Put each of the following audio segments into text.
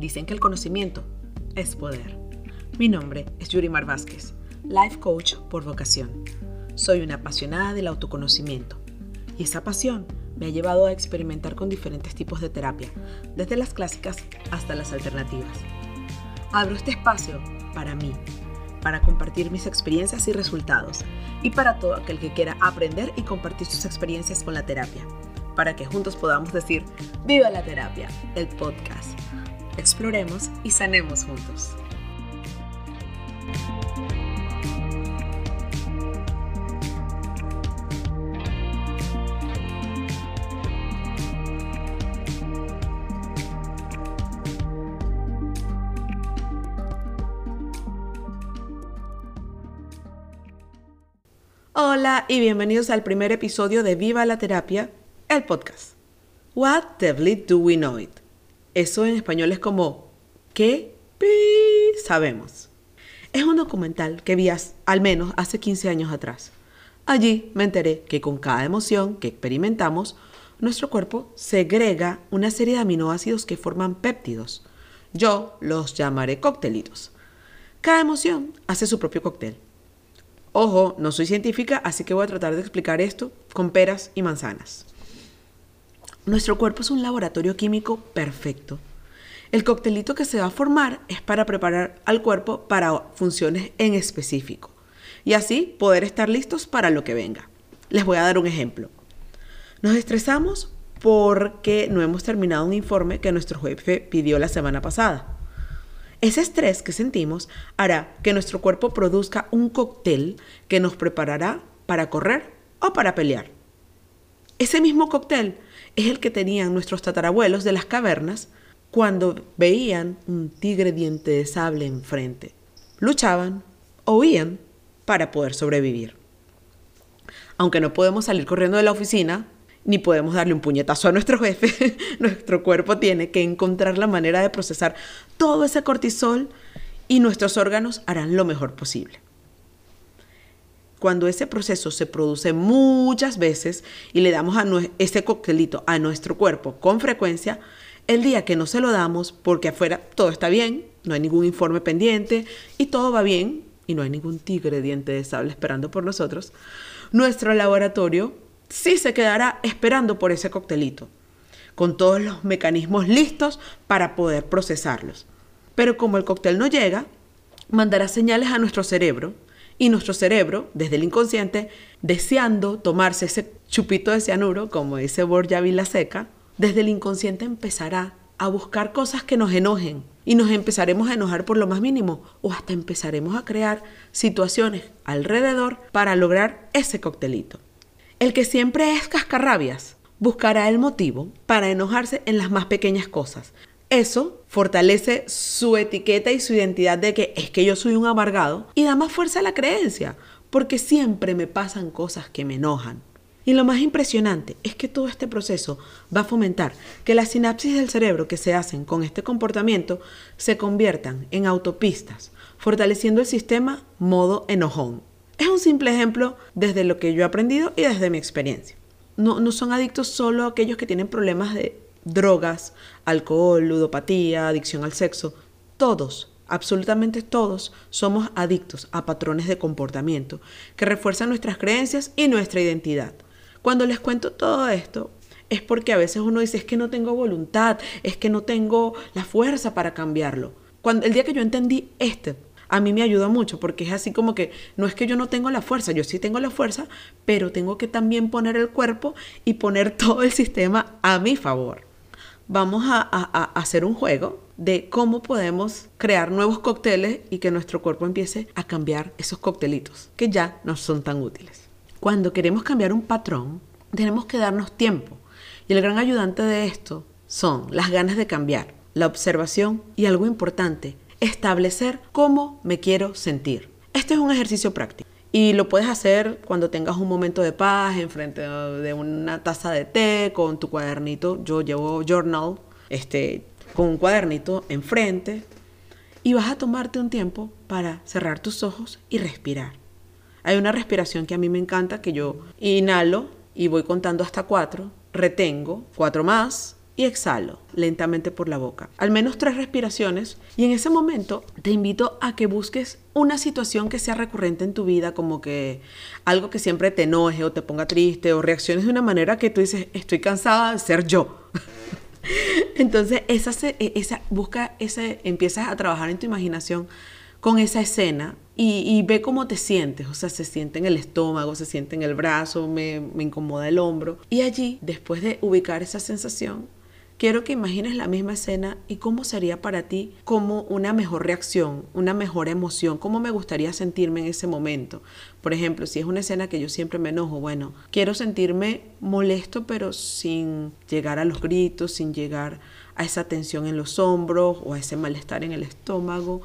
Dicen que el conocimiento es poder. Mi nombre es Yurimar Vázquez, life coach por vocación. Soy una apasionada del autoconocimiento y esa pasión me ha llevado a experimentar con diferentes tipos de terapia, desde las clásicas hasta las alternativas. Abro este espacio para mí, para compartir mis experiencias y resultados, y para todo aquel que quiera aprender y compartir sus experiencias con la terapia, para que juntos podamos decir, viva la terapia, el podcast. Exploremos y sanemos juntos. Hola y bienvenidos al primer episodio de Viva la Terapia, el podcast. What the do we know it? Eso en español es como ¿qué sabemos? Es un documental que vi al menos hace 15 años atrás. Allí me enteré que con cada emoción que experimentamos, nuestro cuerpo segrega una serie de aminoácidos que forman péptidos. Yo los llamaré coctelitos. Cada emoción hace su propio cóctel Ojo, no soy científica, así que voy a tratar de explicar esto con peras y manzanas. Nuestro cuerpo es un laboratorio químico perfecto. El coctelito que se va a formar es para preparar al cuerpo para funciones en específico y así poder estar listos para lo que venga. Les voy a dar un ejemplo. Nos estresamos porque no hemos terminado un informe que nuestro jefe pidió la semana pasada. Ese estrés que sentimos hará que nuestro cuerpo produzca un cóctel que nos preparará para correr o para pelear. Ese mismo cóctel es el que tenían nuestros tatarabuelos de las cavernas cuando veían un tigre diente de sable enfrente. Luchaban o huían para poder sobrevivir. Aunque no podemos salir corriendo de la oficina, ni podemos darle un puñetazo a nuestro jefe. nuestro cuerpo tiene que encontrar la manera de procesar todo ese cortisol y nuestros órganos harán lo mejor posible. Cuando ese proceso se produce muchas veces y le damos a ese coctelito a nuestro cuerpo con frecuencia, el día que no se lo damos, porque afuera todo está bien, no hay ningún informe pendiente y todo va bien y no hay ningún tigre diente de sable esperando por nosotros, nuestro laboratorio sí se quedará esperando por ese coctelito, con todos los mecanismos listos para poder procesarlos. Pero como el cóctel no llega, mandará señales a nuestro cerebro y nuestro cerebro, desde el inconsciente, deseando tomarse ese chupito de cianuro, como dice Borja Vilaseca, desde el inconsciente empezará a buscar cosas que nos enojen y nos empezaremos a enojar por lo más mínimo o hasta empezaremos a crear situaciones alrededor para lograr ese coctelito. El que siempre es cascarrabias buscará el motivo para enojarse en las más pequeñas cosas. Eso fortalece su etiqueta y su identidad de que es que yo soy un amargado y da más fuerza a la creencia, porque siempre me pasan cosas que me enojan. Y lo más impresionante es que todo este proceso va a fomentar que las sinapsis del cerebro que se hacen con este comportamiento se conviertan en autopistas, fortaleciendo el sistema modo enojón. Es un simple ejemplo desde lo que yo he aprendido y desde mi experiencia. No, no son adictos solo aquellos que tienen problemas de drogas, alcohol, ludopatía, adicción al sexo. Todos, absolutamente todos, somos adictos a patrones de comportamiento que refuerzan nuestras creencias y nuestra identidad. Cuando les cuento todo esto, es porque a veces uno dice, es que no tengo voluntad, es que no tengo la fuerza para cambiarlo. Cuando, el día que yo entendí este a mí me ayuda mucho porque es así como que no es que yo no tengo la fuerza, yo sí tengo la fuerza, pero tengo que también poner el cuerpo y poner todo el sistema a mi favor. Vamos a, hacer un juego de cómo podemos crear nuevos cócteles y que nuestro cuerpo empiece a cambiar esos coctelitos que ya no son tan útiles. Cuando queremos cambiar un patrón, tenemos que darnos tiempo. Y el gran ayudante de esto son las ganas de cambiar, la observación y algo importante, establecer cómo me quiero sentir. Este es un ejercicio práctico y lo puedes hacer cuando tengas un momento de paz enfrente de una taza de té con tu cuadernito. Yo llevo journal, este, con un cuadernito enfrente y vas a tomarte un tiempo para cerrar tus ojos y respirar. Hay una respiración que a mí me encanta, que yo inhalo y voy contando hasta cuatro, retengo cuatro más y exhalo lentamente por la boca. Al menos tres respiraciones y en ese momento te invito a que busques una situación que sea recurrente en tu vida, como que algo que siempre te enoje o te ponga triste o reacciones de una manera que tú dices, estoy cansada de ser yo. Entonces, esa, e, esa, busca ese, empiezas a trabajar en tu imaginación con esa escena y, ve cómo te sientes, o sea, se siente en el estómago, se siente en el brazo, me, me incomoda el hombro. Y allí, después de ubicar esa sensación, quiero que imagines la misma escena y cómo sería para ti como una mejor reacción, una mejor emoción, cómo me gustaría sentirme en ese momento. Por ejemplo, si es una escena que yo siempre me enojo, bueno, quiero sentirme molesto pero sin llegar a los gritos, sin llegar a esa tensión en los hombros o a ese malestar en el estómago.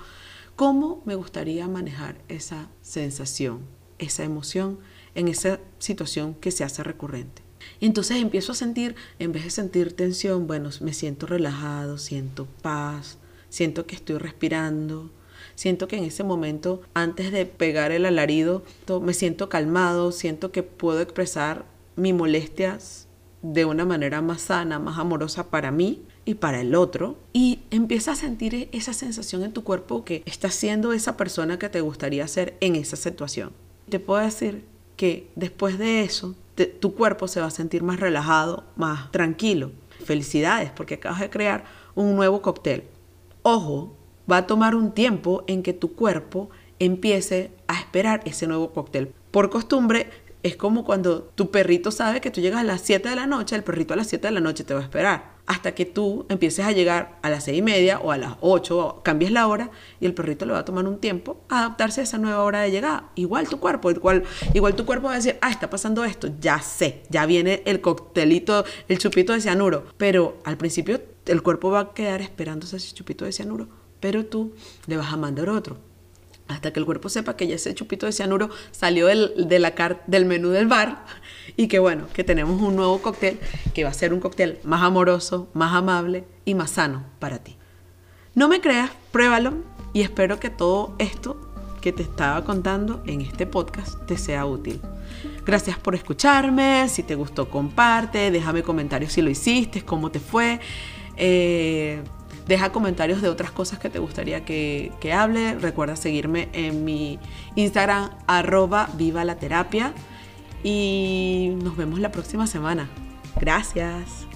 ¿Cómo me gustaría manejar esa sensación, esa emoción en esa situación que se hace recurrente? Entonces empiezo a sentir, en vez de sentir tensión, bueno, me siento relajado, siento paz, siento que estoy respirando, siento que en ese momento, antes de pegar el alarido, me siento calmado, siento que puedo expresar mi molestias de una manera más sana, más amorosa para mí y para el otro. Y empieza a sentir esa sensación en tu cuerpo que estás siendo esa persona que te gustaría ser en esa situación. Te puedo decir que después de eso, tu cuerpo se va a sentir más relajado, más tranquilo. Felicidades, porque acabas de crear un nuevo cóctel. Ojo, va a tomar un tiempo en que tu cuerpo empiece a esperar ese nuevo cóctel. Por costumbre, es como cuando tu perrito sabe que tú llegas a las 7 de la noche, el perrito a las 7 de la noche te va a esperar hasta que tú empieces a llegar a las seis y media o a las 8, cambies la hora y el perrito le va a tomar un tiempo a adaptarse a esa nueva hora de llegada. Igual tu cuerpo, igual, igual tu cuerpo va a decir, ah, está pasando esto, ya sé, ya viene el coctelito, el chupito de cianuro. Pero al principio el cuerpo va a quedar esperando ese chupito de cianuro, pero tú le vas a mandar otro hasta que el cuerpo sepa que ya ese chupito de cianuro salió del, del menú del bar y que bueno, que tenemos un nuevo cóctel que va a ser un cóctel más amoroso, más amable y más sano para ti. No me creas, pruébalo y espero que todo esto que te estaba contando en este podcast te sea útil. Gracias por escucharme, si te gustó comparte, déjame comentarios si lo hiciste, cómo te fue. Eh, Deja comentarios de otras cosas que te gustaría que, que hable. Recuerda seguirme en mi Instagram arroba viva la terapia. Y nos vemos la próxima semana. Gracias.